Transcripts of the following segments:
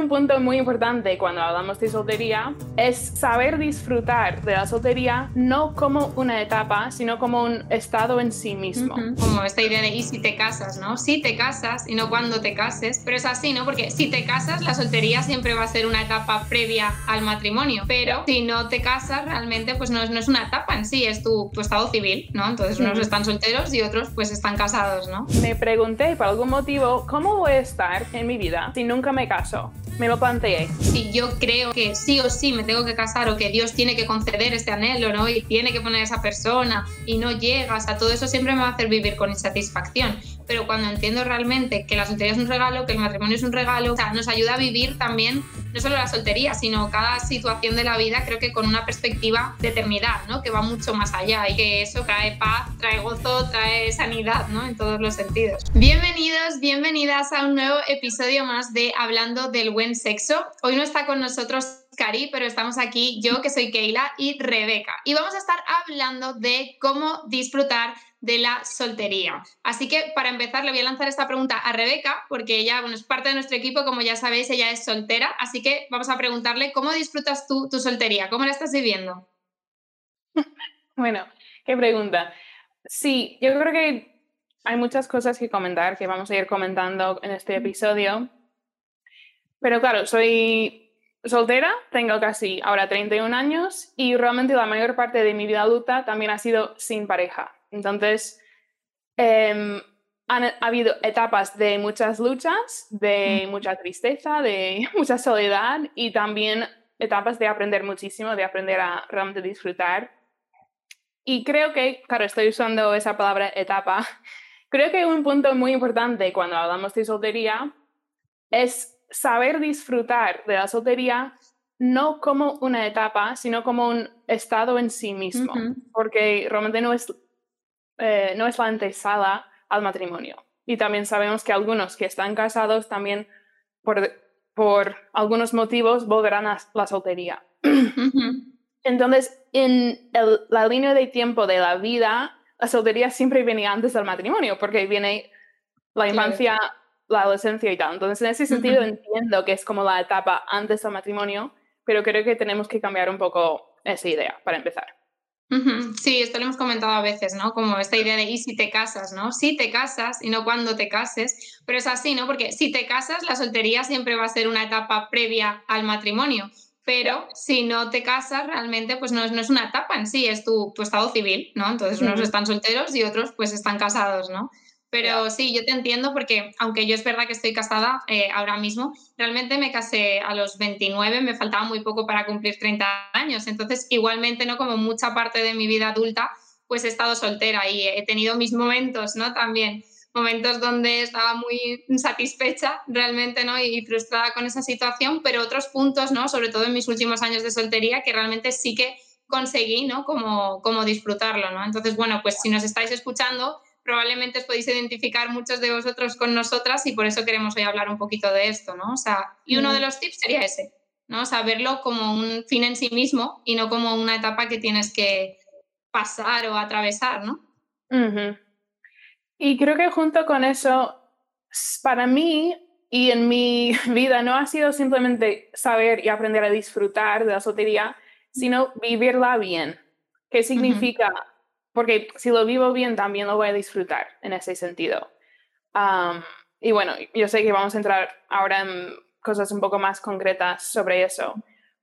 un punto muy importante cuando hablamos de soltería es saber disfrutar de la soltería no como una etapa, sino como un estado en sí mismo. Como esta idea de y si te casas, ¿no? Si te casas y no cuando te cases, pero es así, ¿no? Porque si te casas, la soltería siempre va a ser una etapa previa al matrimonio, pero si no te casas, realmente pues no es, no es una etapa en sí, es tu, tu estado civil, ¿no? Entonces unos están solteros y otros pues están casados, ¿no? Me pregunté por algún motivo, ¿cómo voy a estar en mi vida si nunca me caso? Me lo planteé. Si yo creo que sí o sí me tengo que casar o que Dios tiene que conceder este anhelo, ¿no? Y tiene que poner a esa persona y no llegas a todo eso siempre me va a hacer vivir con insatisfacción pero cuando entiendo realmente que la soltería es un regalo, que el matrimonio es un regalo, o sea, nos ayuda a vivir también no solo la soltería, sino cada situación de la vida, creo que con una perspectiva de eternidad, ¿no? Que va mucho más allá y que eso trae paz, trae gozo, trae sanidad, ¿no? En todos los sentidos. Bienvenidos, bienvenidas a un nuevo episodio más de Hablando del Buen Sexo. Hoy no está con nosotros Cari, pero estamos aquí yo, que soy Keila, y Rebeca. Y vamos a estar hablando de cómo disfrutar de la soltería. Así que para empezar le voy a lanzar esta pregunta a Rebeca, porque ella bueno, es parte de nuestro equipo, como ya sabéis, ella es soltera, así que vamos a preguntarle cómo disfrutas tú tu soltería, cómo la estás viviendo. Bueno, qué pregunta. Sí, yo creo que hay muchas cosas que comentar que vamos a ir comentando en este episodio. Pero claro, soy soltera, tengo casi ahora 31 años y realmente la mayor parte de mi vida adulta también ha sido sin pareja. Entonces, em, han ha habido etapas de muchas luchas, de mucha tristeza, de mucha soledad y también etapas de aprender muchísimo, de aprender a realmente disfrutar. Y creo que, claro, estoy usando esa palabra etapa, creo que un punto muy importante cuando hablamos de soltería es saber disfrutar de la soltería no como una etapa, sino como un estado en sí mismo, porque realmente no es eh, no es la antesala al matrimonio. Y también sabemos que algunos que están casados también por, por algunos motivos volverán a la soltería. Entonces, en la línea de tiempo de la vida, la soltería siempre viene antes del matrimonio, porque viene la infancia, la adolescencia y tal. Entonces, en ese sentido, entiendo que es como la etapa antes del matrimonio, pero creo que tenemos que cambiar un poco esa idea para empezar. Sí, esto lo hemos comentado a veces, ¿no? Como esta idea de y si te casas, ¿no? Si te casas y no cuando te cases, pero es así, ¿no? Porque si te casas, la soltería siempre va a ser una etapa previa al matrimonio, pero si no te casas, realmente pues no es, no es una etapa en sí, es tu, tu estado civil, ¿no? Entonces unos están solteros y otros pues están casados, ¿no? Pero sí, yo te entiendo porque aunque yo es verdad que estoy casada eh, ahora mismo, realmente me casé a los 29, me faltaba muy poco para cumplir 30 años. Entonces, igualmente, ¿no? Como mucha parte de mi vida adulta, pues he estado soltera y he tenido mis momentos, ¿no? También momentos donde estaba muy insatisfecha realmente, ¿no? Y frustrada con esa situación, pero otros puntos, ¿no? Sobre todo en mis últimos años de soltería, que realmente sí que conseguí, ¿no? Como, como disfrutarlo, ¿no? Entonces, bueno, pues si nos estáis escuchando, probablemente os podéis identificar muchos de vosotros con nosotras y por eso queremos hoy hablar un poquito de esto, ¿no? O sea, y uno de los tips sería ese, ¿no? Saberlo como un fin en sí mismo y no como una etapa que tienes que pasar o atravesar, ¿no? Y creo que junto con eso, para mí y en mi vida no ha sido simplemente saber y aprender a disfrutar de la soltería, sino vivirla bien. ¿Qué significa? Porque si lo vivo bien también lo voy a disfrutar en ese sentido. y bueno, yo sé que vamos a entrar ahora en cosas un poco más concretas sobre eso,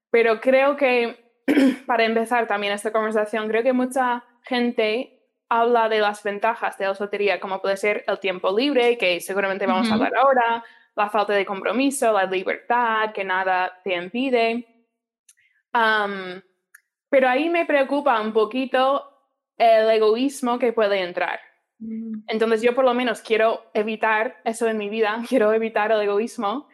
pero creo que para empezar también esta conversación, creo que mucha gente habla de las ventajas de la soltería, como puede ser el tiempo libre, que seguramente vamos a hablar ahora, la falta de compromiso, la libertad, que nada te impide. pero ahí me preocupa un poquito el egoísmo que puede entrar. Mm. Entonces yo por lo menos quiero evitar eso en mi vida, quiero evitar el egoísmo.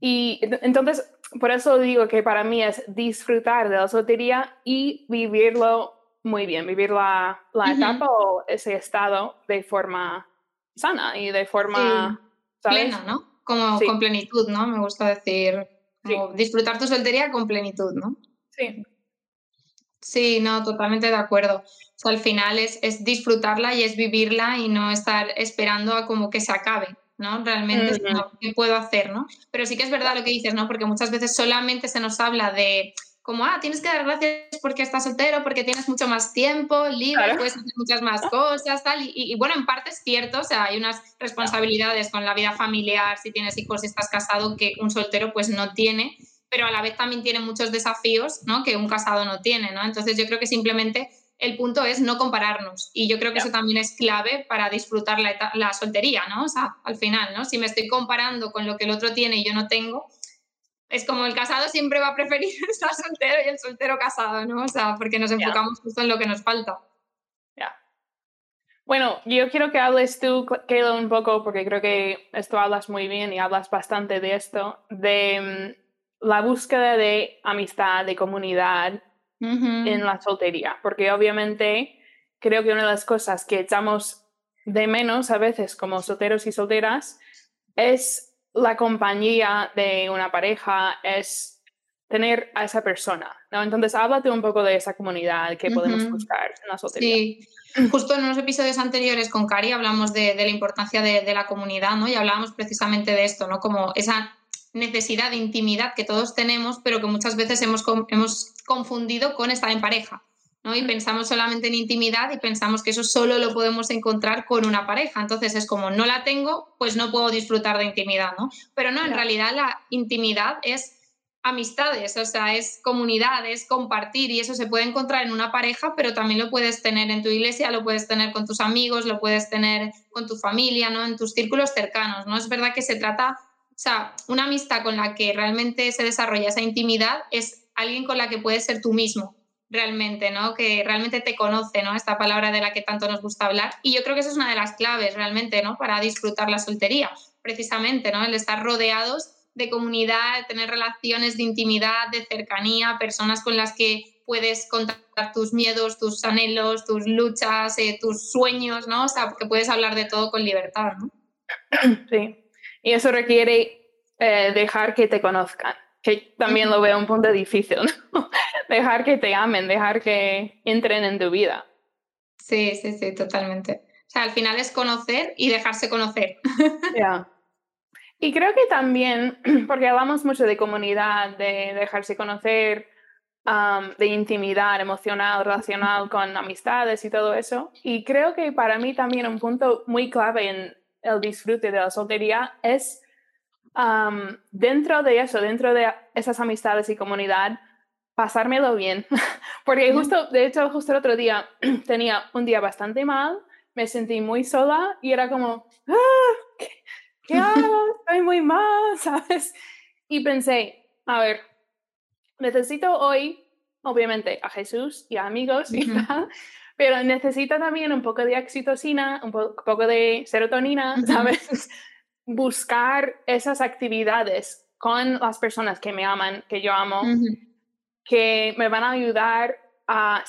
Y entonces por eso digo que para mí es disfrutar de la soltería y vivirlo muy bien, vivir la, la etapa o ese estado de forma sana y de forma... Plena, ¿no? Como con plenitud, ¿no? Me gusta decir, disfrutar tu soltería con plenitud, ¿no? Sí. Sí, no, totalmente de acuerdo. O al final es, es, disfrutarla y es vivirla y no estar esperando a como que se acabe, ¿no? Realmente, ¿qué puedo hacer, no? Pero sí que es verdad lo que dices, ¿no? Porque muchas veces solamente se nos habla de como, ah, tienes que dar gracias porque estás soltero, porque tienes mucho más tiempo libre, puedes hacer muchas más cosas, tal. Y, bueno, en parte es cierto, o sea, hay unas responsabilidades con la vida familiar, si tienes hijos, si estás casado, que un soltero pues no tiene, pero a la vez también tiene muchos desafíos, ¿no? Que un casado no tiene, ¿no? Entonces yo creo que simplemente el punto es no compararnos. Y yo creo que eso también es clave para disfrutar la, la, soltería, ¿no? O sea, al final, ¿no? Si me estoy comparando con lo que el otro tiene y yo no tengo, es como el casado siempre va a preferir estar soltero y el soltero casado, ¿no? O sea, porque nos enfocamos justo en lo que nos falta. Bueno, yo quiero que hables tú, Kayla, un poco, porque creo que esto hablas muy bien y hablas bastante de esto, de mm, la búsqueda de amistad, de comunidad en la soltería, porque obviamente creo que una de las cosas que echamos de menos a veces como solteros y solteras es la compañía de una pareja es tener a esa persona, ¿no? Entonces, háblate un poco de esa comunidad que podemos buscar en la soltería. Sí, justo en unos episodios anteriores con Cari hablamos de, la importancia de, la comunidad, ¿no? Y hablábamos precisamente de esto, ¿no? Como esa necesidad de intimidad que todos tenemos, pero que muchas veces hemos, hemos confundido con estar en pareja. Y pensamos solamente en intimidad y pensamos que eso solo lo podemos encontrar con una pareja. Entonces es como no la tengo, pues no puedo disfrutar de intimidad, ¿no? Pero no, en realidad la intimidad es amistades, o sea, es comunidad, es compartir y eso se puede encontrar en una pareja, pero también lo puedes tener en tu iglesia, lo puedes tener con tus amigos, lo puedes tener con tu familia, ¿no? En tus círculos cercanos, ¿no? Es verdad que se trata, o sea, una amistad con la que realmente se desarrolla esa intimidad es alguien con la que puedes ser tú mismo, realmente, ¿no? Que realmente te conoce, ¿no? Esta palabra de la que tanto nos gusta hablar. Y yo creo que esa es una de las claves realmente, ¿no? Para disfrutar la soltería, precisamente, ¿no? El estar rodeados de comunidad, tener relaciones de intimidad, de cercanía, personas con las que puedes contar tus miedos, tus anhelos, tus luchas, eh, tus sueños, ¿no? O sea, que puedes hablar de todo con libertad, ¿no? Sí. Y eso requiere eh, dejar que te conozcan que también lo veo un punto difícil, ¿no? dejar que te amen, dejar que entren en tu vida. Sí, sí, sí, totalmente. O sea, al final es conocer y dejarse conocer. Y creo que también, porque hablamos mucho de comunidad, de dejarse conocer, de intimidad emocional, relacional con amistades y todo eso. Y creo que para mí también un punto muy clave en el disfrute de la soltería es dentro de eso, dentro de esas amistades y comunidad, pasármelo bien. Porque justo, de hecho, justo el otro día tenía un día bastante mal, me sentí muy sola y era como, ah, ¿qué, hago? Estoy muy mal, ¿sabes? Y pensé, a ver, necesito hoy, obviamente, a Jesús y a amigos y tal, pero necesito también un poco de oxitocina, un poco de serotonina, ¿sabes? buscar esas actividades con las personas que me aman, que yo amo, que me van a ayudar a,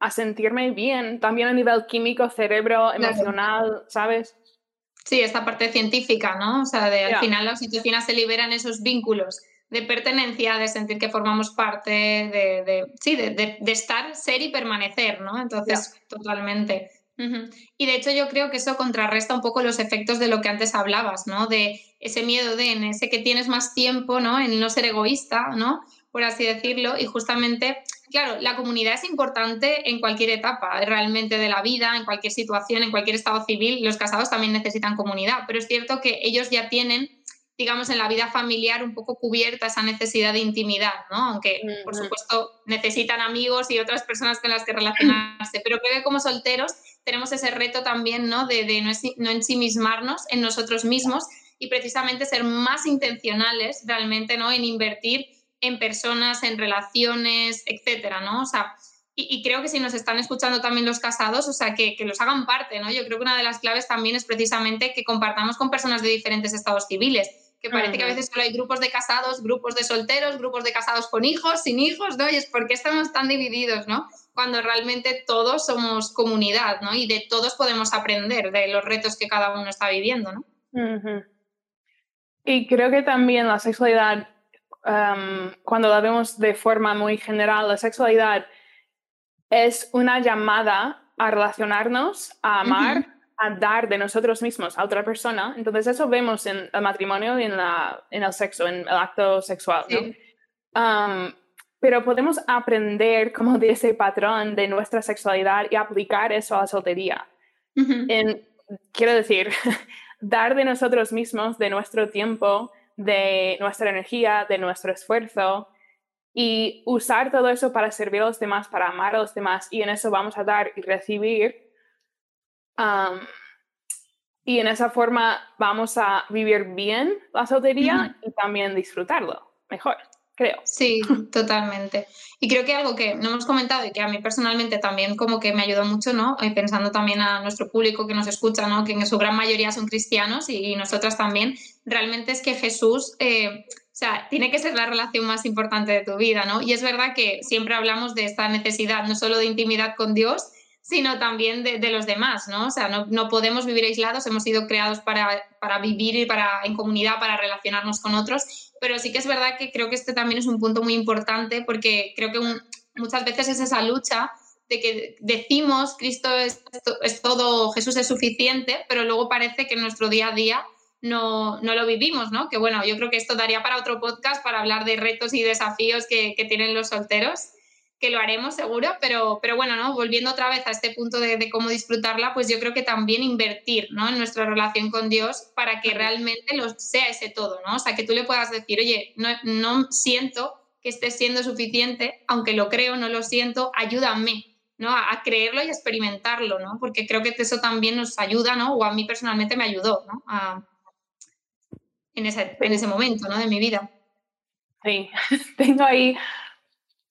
a, sentirme bien, también a nivel químico, cerebro, emocional, ¿sabes? Sí, esta parte científica, ¿no? O sea, de, al final las situaciones se liberan esos vínculos de pertenencia, de sentir que formamos parte, de, de sí, de, estar, ser y permanecer, ¿no? Entonces, totalmente. Y de hecho yo creo que eso contrarresta un poco los efectos de lo que antes hablabas, ¿no? De ese miedo de en ese que tienes más tiempo, ¿no? En no ser egoísta, ¿no? Por así decirlo. Y justamente, claro, la comunidad es importante en cualquier etapa realmente de la vida, en cualquier situación, en cualquier estado civil. Los casados también necesitan comunidad, pero es cierto que ellos ya tienen digamos, en la vida familiar un poco cubierta esa necesidad de intimidad, ¿no? Aunque, por supuesto, necesitan amigos y otras personas con las que relacionarse, pero creo que como solteros tenemos ese reto también, ¿no? De, de no, ensimismarnos en nosotros mismos y precisamente ser más intencionales realmente, ¿no? En invertir en personas, en relaciones, etcétera, ¿no? O sea, y, creo que si nos están escuchando también los casados, o sea, que, que, los hagan parte, ¿no? Yo creo que una de las claves también es precisamente que compartamos con personas de diferentes estados civiles, que parece que a veces solo hay grupos de casados, grupos de solteros, grupos de casados con hijos, sin hijos, ¿no? Y es porque estamos tan divididos, ¿no? Cuando realmente todos somos comunidad, ¿no? Y de todos podemos aprender de los retos que cada uno está viviendo, ¿no? Y creo que también la sexualidad, cuando la vemos de forma muy general, la sexualidad es una llamada a relacionarnos, a amar, a dar de nosotros mismos a otra persona. Entonces eso vemos en el matrimonio y en, la, en el sexo, en el acto sexual. pero podemos aprender como de ese patrón de nuestra sexualidad y aplicar eso a la soltería. en, quiero decir, dar de nosotros mismos, de nuestro tiempo, de nuestra energía, de nuestro esfuerzo y usar todo eso para servir a los demás, para amar a los demás y en eso vamos a dar y recibir. Y en esa forma vamos a vivir bien la soltería y también disfrutarlo mejor creo. Sí, totalmente. Y creo que algo que no hemos comentado y que a mí personalmente también como que me ayudó mucho, ¿no? Y pensando también a nuestro público que nos escucha, ¿no? Que en su gran mayoría son cristianos y, nosotras también, realmente es que Jesús... Eh, o sea, tiene que ser la relación más importante de tu vida, ¿no? Y es verdad que siempre hablamos de esta necesidad, no solo de intimidad con Dios, sino también de, los demás, ¿no? O sea, no, no, podemos vivir aislados, hemos sido creados para, para vivir y para, en comunidad, para relacionarnos con otros, pero sí que es verdad que creo que este también es un punto muy importante porque creo que muchas veces es esa lucha de que decimos Cristo es, es, todo, Jesús es suficiente, pero luego parece que en nuestro día a día no, no, lo vivimos, ¿no? Que bueno, yo creo que esto daría para otro podcast para hablar de retos y desafíos que, que tienen los solteros que lo haremos seguro, pero, pero bueno, ¿no? volviendo otra vez a este punto de, cómo disfrutarla, pues yo creo que también invertir ¿no? en nuestra relación con Dios para que realmente lo sea ese todo, ¿no? O sea, que tú le puedas decir, oye, no, no siento que esté siendo suficiente, aunque lo creo, no lo siento, ayúdame, ¿no? A, creerlo y experimentarlo, ¿no? Porque creo que eso también nos ayuda, ¿no? O a mí personalmente me ayudó, ¿no? en, ese, en ese momento, ¿no? De mi vida. Sí, tengo ahí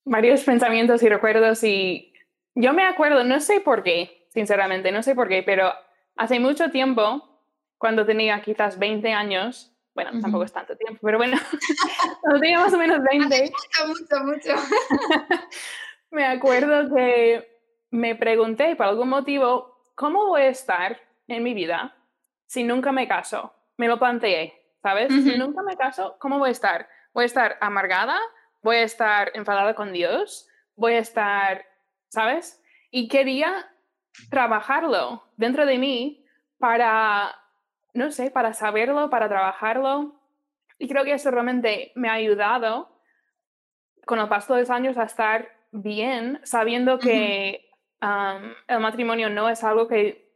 varios pensamientos y recuerdos y yo me acuerdo, no sé por qué, sinceramente, no sé por qué, pero hace mucho tiempo, cuando tenía quizás 20 años, bueno, tampoco es tanto tiempo, pero bueno, cuando tenía más o menos 20. mucho, mucho, me acuerdo que me pregunté por algún motivo, ¿cómo voy a estar en mi vida si nunca me caso? Me lo planteé, ¿sabes? Si nunca me caso, ¿cómo voy a estar? ¿Voy a estar amargada? Voy a estar enfadada con Dios, voy a estar, ¿sabes? Y quería trabajarlo dentro de mí para, no sé, para saberlo, para trabajarlo. Y creo que eso realmente me ha ayudado con el paso de los años a estar bien, sabiendo que el matrimonio no es algo que,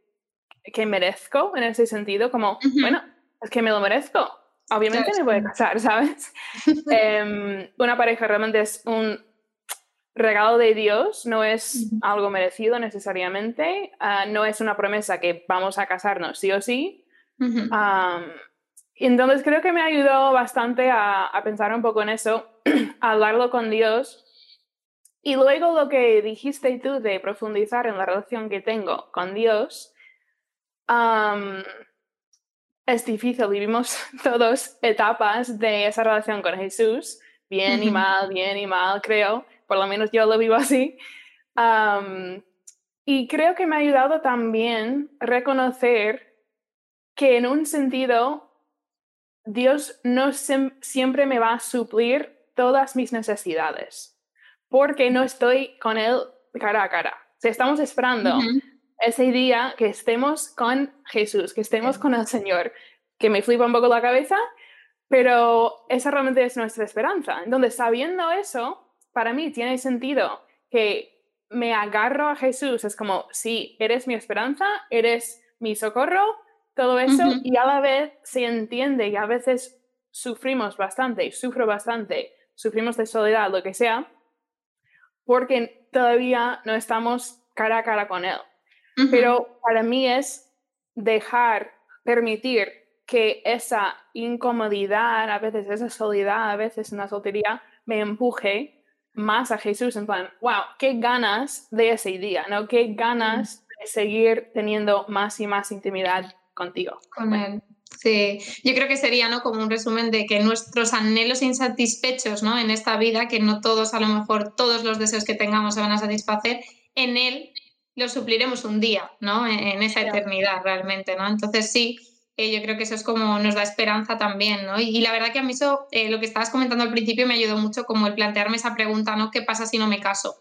que merezco en ese sentido, como, bueno, es que me lo merezco, obviamente me voy a casar, ¿sabes? Em, una pareja realmente es un regalo de Dios, no es algo merecido necesariamente, ah, no es una promesa que vamos a casarnos sí o sí. entonces creo que me ayudó bastante a, a pensar un poco en eso, a hablarlo con Dios. Y luego lo que dijiste tú de profundizar en la relación que tengo con Dios, es difícil, vivimos todos etapas de esa relación con Jesús, bien y mal, bien y mal, creo, por lo menos yo lo vivo así. y creo que me ha ayudado también reconocer que en un sentido Dios no siempre me va a suplir todas mis necesidades, porque no estoy con Él cara a cara. Si estamos esperando ese día que estemos con Jesús, que estemos con el Señor, que me flipa un poco la cabeza, pero esa realmente es nuestra esperanza. Entonces, sabiendo eso, para mí tiene sentido que me agarro a Jesús, es como, sí, eres mi esperanza, eres mi socorro, todo eso, y a la vez se entiende y a veces sufrimos bastante, sufro bastante, sufrimos de soledad, lo que sea, porque todavía no estamos cara a cara con Él. Pero para mí es dejar, permitir que esa incomodidad, a veces esa soledad, a veces una soltería, me empuje más a Jesús en plan, wow, qué ganas de ese día, ¿no? Qué ganas de seguir teniendo más y más intimidad contigo. Con él. Sí, yo creo que sería ¿no? como un resumen de que nuestros anhelos insatisfechos ¿no? en esta vida, que no todos, a lo mejor todos los deseos que tengamos se van a satisfacer, en él lo supliremos un día, ¿no? En, esa eternidad realmente, ¿no? Entonces sí, eh, yo creo que eso es como nos da esperanza también, ¿no? Y, la verdad que a mí eso, eh, lo que estabas comentando al principio me ayudó mucho como el plantearme esa pregunta, ¿no? ¿Qué pasa si no me caso?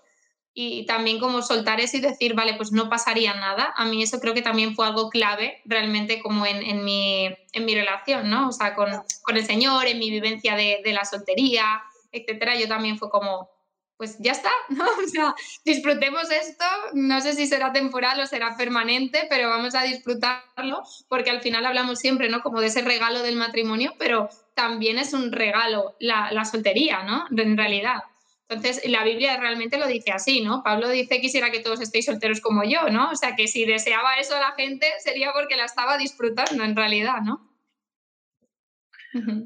y también como soltar eso y decir, vale, pues no pasaría nada. A mí eso creo que también fue algo clave realmente como en, en, mi, en mi, relación, ¿no? O sea, con, con, el Señor, en mi vivencia de, de la soltería, etcétera. Yo también fue como, pues ya está, ¿no? O sea, disfrutemos esto, no sé si será temporal o será permanente, pero vamos a disfrutarlo porque al final hablamos siempre, ¿no? Como de ese regalo del matrimonio, pero también es un regalo la, la soltería, ¿no? En realidad. Entonces, la Biblia realmente lo dice así, ¿no? Pablo dice quisiera que todos estéis solteros como yo, ¿no? O sea, que si deseaba eso a la gente sería porque la estaba disfrutando en realidad, ¿no?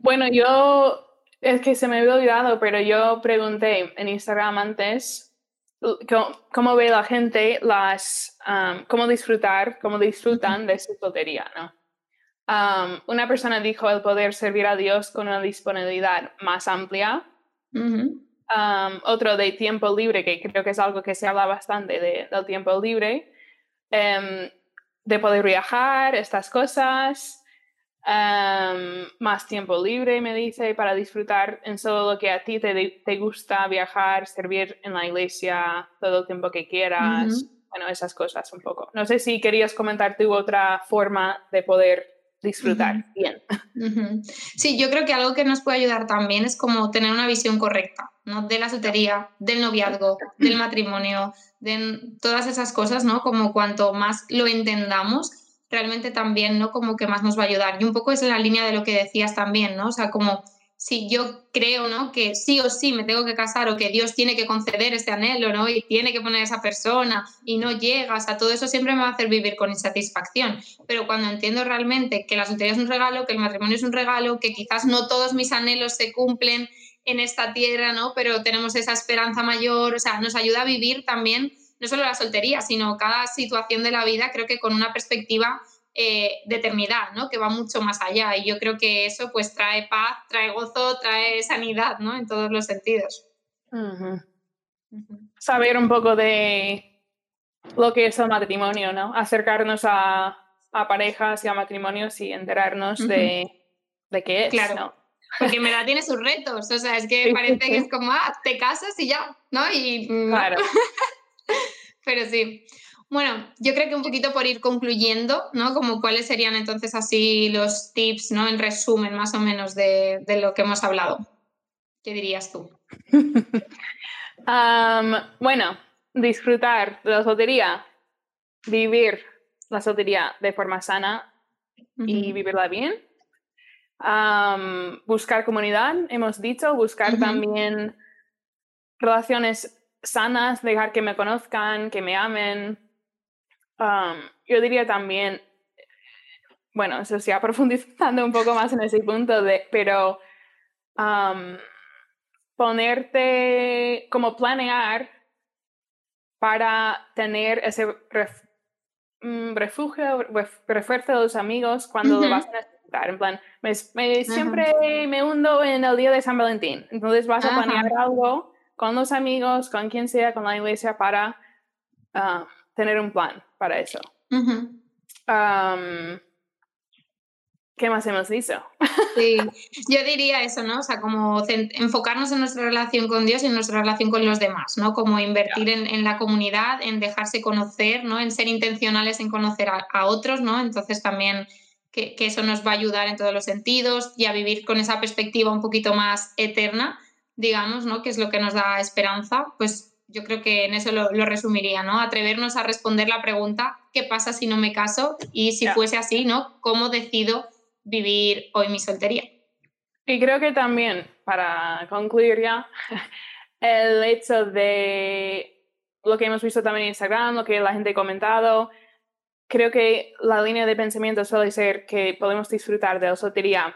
Bueno, yo es que se me había olvidado, pero yo pregunté en Instagram antes cómo, ve la gente las, cómo disfrutar, cómo disfrutan de su soltería, ¿no? una persona dijo el poder servir a Dios con una disponibilidad más amplia. otro de tiempo libre, que creo que es algo que se habla bastante de, del tiempo libre, em, de poder viajar, estas cosas, más tiempo libre, me dice, para disfrutar en solo lo que a ti te, te, gusta, viajar, servir en la iglesia todo el tiempo que quieras. Bueno, esas cosas un poco. No sé si querías comentar tu otra forma de poder disfrutar bien. Sí, yo creo que algo que nos puede ayudar también es como tener una visión correcta, ¿no? De la soltería, del noviazgo, del matrimonio, de todas esas cosas, ¿no? Como cuanto más lo entendamos, realmente también, ¿no? Como que más nos va a ayudar. Y un poco es en la línea de lo que decías también, ¿no? O sea, como si yo creo, ¿no? Que sí o sí me tengo que casar o que Dios tiene que conceder este anhelo, ¿no? Y tiene que poner a esa persona y no llegas a todo eso siempre me va a hacer vivir con insatisfacción. Pero cuando entiendo realmente que la soltería es un regalo, que el matrimonio es un regalo, que quizás no todos mis anhelos se cumplen en esta tierra, ¿no? Pero tenemos esa esperanza mayor, o sea, nos ayuda a vivir también no solo la soltería, sino cada situación de la vida, creo que con una perspectiva eh, de eternidad, ¿no? Que va mucho más allá. Y yo creo que eso pues trae paz, trae gozo, trae sanidad, ¿no? En todos los sentidos. Saber un poco de lo que es el matrimonio, ¿no? Acercarnos a, parejas y a matrimonios y enterarnos de, de, qué es, claro. Porque me da tiene sus retos, o sea, es que parece que es como, ah, te casas y ya, ¿no? Y, claro. Pero sí. Bueno, yo creo que un poquito por ir concluyendo, ¿no? Como cuáles serían entonces así los tips, ¿no? En resumen, más o menos, de, lo que hemos hablado. ¿Qué dirías tú? bueno, disfrutar de la soltería, vivir la soltería de forma sana y vivirla bien. buscar comunidad, hemos dicho, buscar también relaciones sanas, dejar que me conozcan, que me amen. yo diría también, bueno, eso sí, profundizando un poco más en ese punto, de, pero ponerte, como planear para tener ese mm, refugio, refuerzo de los amigos cuando lo vas a necesitar. En plan, me, siempre me hundo en el día de San Valentín, entonces vas a planear algo con los amigos, con quien sea, con la iglesia, para ah, tener un plan para eso. ¿Qué más hemos dicho? Sí, yo diría eso, ¿no? O sea, como enfocarnos en nuestra relación con Dios y en nuestra relación con los demás, ¿no? Como invertir en, la comunidad, en dejarse conocer, ¿no? En ser intencionales en conocer a, otros, ¿no? Entonces también que, que, eso nos va a ayudar en todos los sentidos y a vivir con esa perspectiva un poquito más eterna digamos, ¿no? Que es lo que nos da esperanza, pues yo creo que en eso lo, resumiría, ¿no? Atrevernos a responder la pregunta, ¿qué pasa si no me caso? Y si fuese así, ¿no? ¿Cómo decido vivir hoy mi soltería? Y creo que también, para concluir ya, el hecho de lo que hemos visto también en Instagram, lo que la gente ha comentado, creo que la línea de pensamiento suele ser que podemos disfrutar de la soltería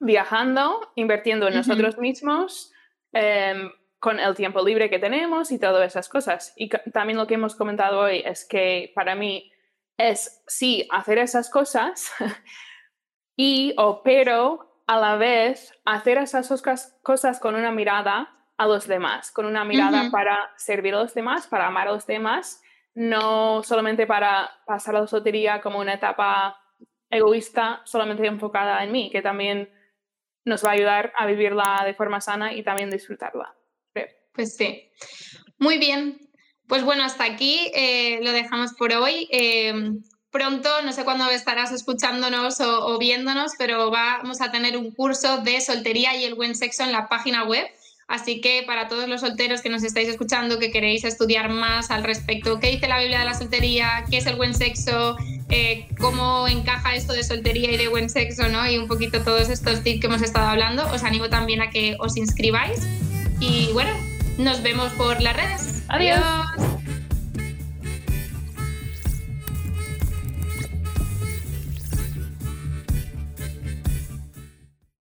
viajando, invirtiendo en nosotros mismos, Em, con el tiempo libre que tenemos y todas esas cosas. Y también lo que hemos comentado hoy es que para mí es sí hacer esas cosas y o pero a la vez hacer esas cosas con una mirada a los demás, con una mirada para servir a los demás, para amar a los demás, no solamente para pasar la soltería como una etapa egoísta solamente enfocada en mí, que también nos va a ayudar a vivirla de forma sana y también disfrutarla. Pues sí. Muy bien. Pues bueno, hasta aquí eh, lo dejamos por hoy. Eh, pronto, no sé cuándo estarás escuchándonos o, viéndonos, pero vamos a tener un curso de soltería y el buen sexo en la página web. Así que para todos los solteros que nos estáis escuchando, que queréis estudiar más al respecto, qué dice la Biblia de la soltería, qué es el buen sexo, eh, cómo encaja esto de soltería y de buen sexo, ¿no? Y un poquito todos estos tips que hemos estado hablando, os animo también a que os inscribáis. Y bueno, nos vemos por las redes. Adiós.